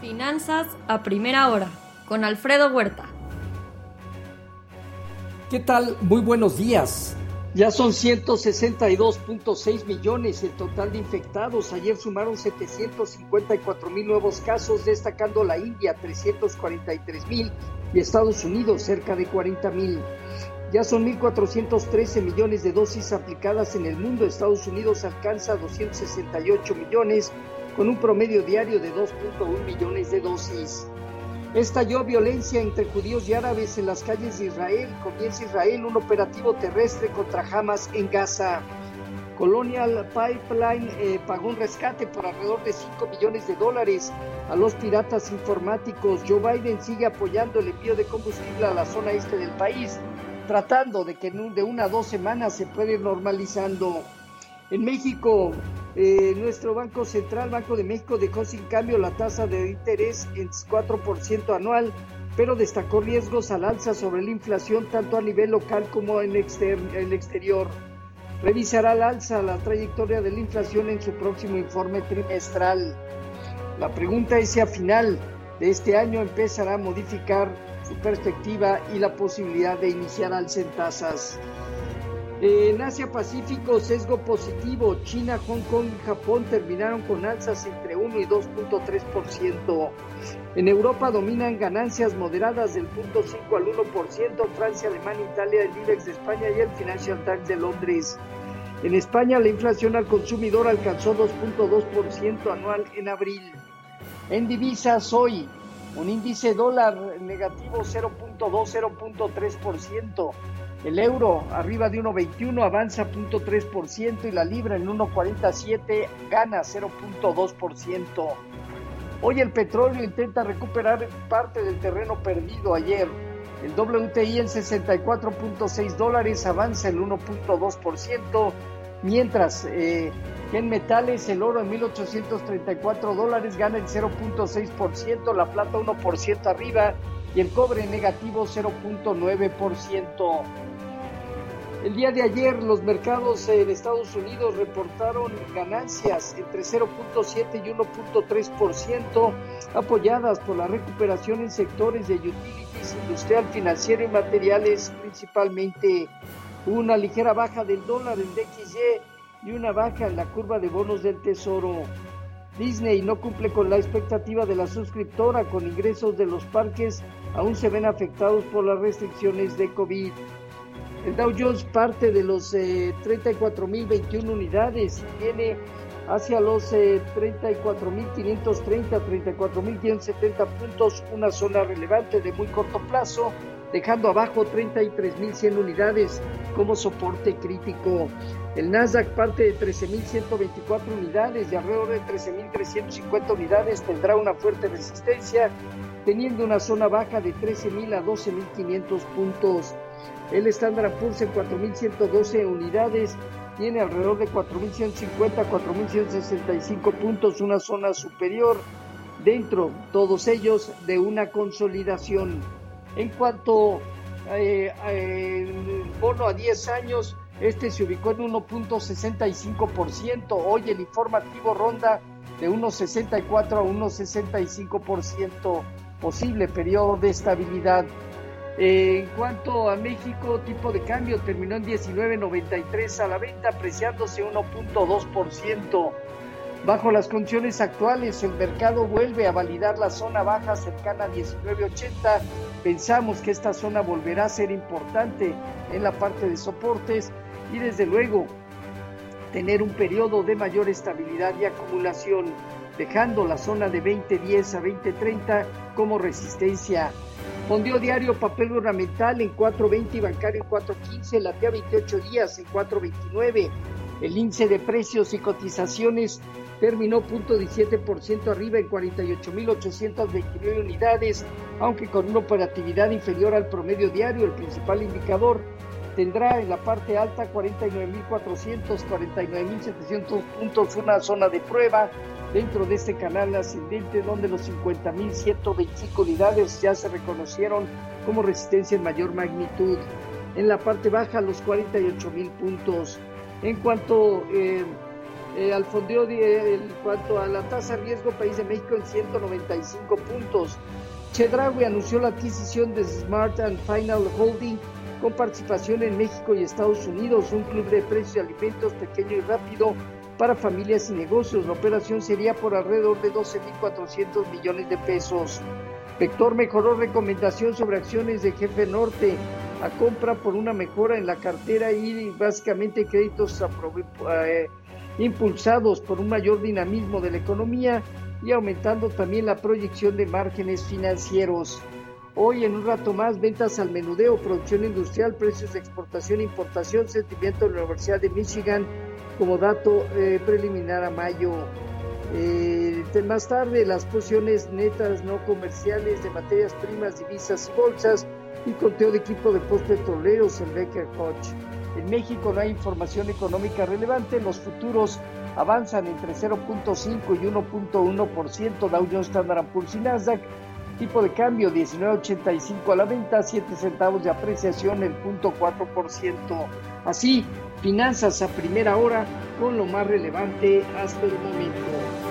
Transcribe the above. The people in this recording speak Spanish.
Finanzas a primera hora con Alfredo Huerta. ¿Qué tal? Muy buenos días. Ya son 162.6 millones el total de infectados. Ayer sumaron 754 mil nuevos casos, destacando la India 343 mil y Estados Unidos cerca de 40 mil. Ya son 1.413 millones de dosis aplicadas en el mundo. Estados Unidos alcanza 268 millones con un promedio diario de 2.1 millones de dosis. Estalló violencia entre judíos y árabes en las calles de Israel. Comienza Israel un operativo terrestre contra Hamas en Gaza. Colonial Pipeline eh, pagó un rescate por alrededor de 5 millones de dólares a los piratas informáticos. Joe Biden sigue apoyando el envío de combustible a la zona este del país, tratando de que de una a dos semanas se pueda ir normalizando. En México, eh, nuestro Banco Central, Banco de México, dejó sin cambio la tasa de interés en 4% anual, pero destacó riesgos al alza sobre la inflación tanto a nivel local como en el exterior. Revisará al alza la trayectoria de la inflación en su próximo informe trimestral. La pregunta es si a final de este año empezará a modificar su perspectiva y la posibilidad de iniciar alza en tasas. En Asia Pacífico, sesgo positivo. China, Hong Kong y Japón terminaron con alzas entre 1 y 2.3%. En Europa dominan ganancias moderadas del 0.5 al 1%. Francia, Alemania, Italia, el IBEX de España y el Financial Times de Londres. En España, la inflación al consumidor alcanzó 2.2% anual en abril. En divisas, hoy, un índice dólar negativo 0.2, el euro arriba de 1.21 avanza 0.3% y la libra en 1.47 gana 0.2%. Hoy el petróleo intenta recuperar parte del terreno perdido ayer. El WTI en 64.6 dólares avanza el 1.2%, mientras eh, en metales el oro en 1.834 dólares gana el 0.6%, la plata 1% arriba y el cobre negativo 0.9%. El día de ayer los mercados en Estados Unidos reportaron ganancias entre 0.7 y 1.3%, apoyadas por la recuperación en sectores de utilities, industrial, financiero y materiales, principalmente una ligera baja del dólar en DXY y una baja en la curva de bonos del Tesoro. Disney no cumple con la expectativa de la suscriptora con ingresos de los parques, aún se ven afectados por las restricciones de COVID. El Dow Jones parte de los eh, 34.021 unidades y viene hacia los eh, 34.530, 34.570 puntos, una zona relevante de muy corto plazo, dejando abajo 33.100 unidades como soporte crítico. El Nasdaq parte de 13.124 unidades y alrededor de 13.350 unidades tendrá una fuerte resistencia, teniendo una zona baja de 13.000 a 12.500 puntos. El Standard Poor's en 4.112 unidades tiene alrededor de 4.150 4.165 puntos, una zona superior dentro, todos ellos, de una consolidación. En cuanto eh, el bono a 10 años, este se ubicó en 1.65%. Hoy el informativo ronda de 1.64 a 1.65%, posible periodo de estabilidad. Eh, en cuanto a México, tipo de cambio terminó en 19.93 a la venta, apreciándose 1.2%. Bajo las condiciones actuales, el mercado vuelve a validar la zona baja cercana a 19.80. Pensamos que esta zona volverá a ser importante en la parte de soportes y desde luego tener un periodo de mayor estabilidad y acumulación, dejando la zona de 20.10 a 20.30 como resistencia. Fondió diario papel ornamental en 4.20 y bancario en 4.15, latea 28 días en 4.29. El índice de precios y cotizaciones terminó 0.17% arriba en 48.829 unidades, aunque con una operatividad inferior al promedio diario, el principal indicador tendrá en la parte alta 49.400, 49.700 puntos, una zona de prueba dentro de este canal ascendente donde los 50.125 unidades ya se reconocieron como resistencia en mayor magnitud. En la parte baja los 48.000 puntos. En cuanto eh, eh, en cuanto a la tasa de riesgo país de México en 195 puntos. Chedraui anunció la adquisición de Smart and Final Holding con participación en México y Estados Unidos, un club de precios de alimentos pequeño y rápido para familias y negocios. La operación sería por alrededor de 12.400 millones de pesos. Vector mejoró recomendación sobre acciones de Jefe Norte a compra por una mejora en la cartera y básicamente créditos eh, impulsados por un mayor dinamismo de la economía y aumentando también la proyección de márgenes financieros. Hoy en un rato más, ventas al menudeo, producción industrial, precios de exportación importación, sentimiento de la Universidad de Michigan como dato eh, preliminar a mayo. Eh, más tarde, las posiciones netas no comerciales de materias primas, divisas y bolsas y conteo de equipo de postpetroleros en Baker Hodge. En México no hay información económica relevante, los futuros avanzan entre 0.5 y 1.1%, Dow Jones Standard Poor's y Nasdaq Tipo de cambio 19.85 a la venta, 7 centavos de apreciación, el punto 4%. Así, finanzas a primera hora con lo más relevante hasta el momento.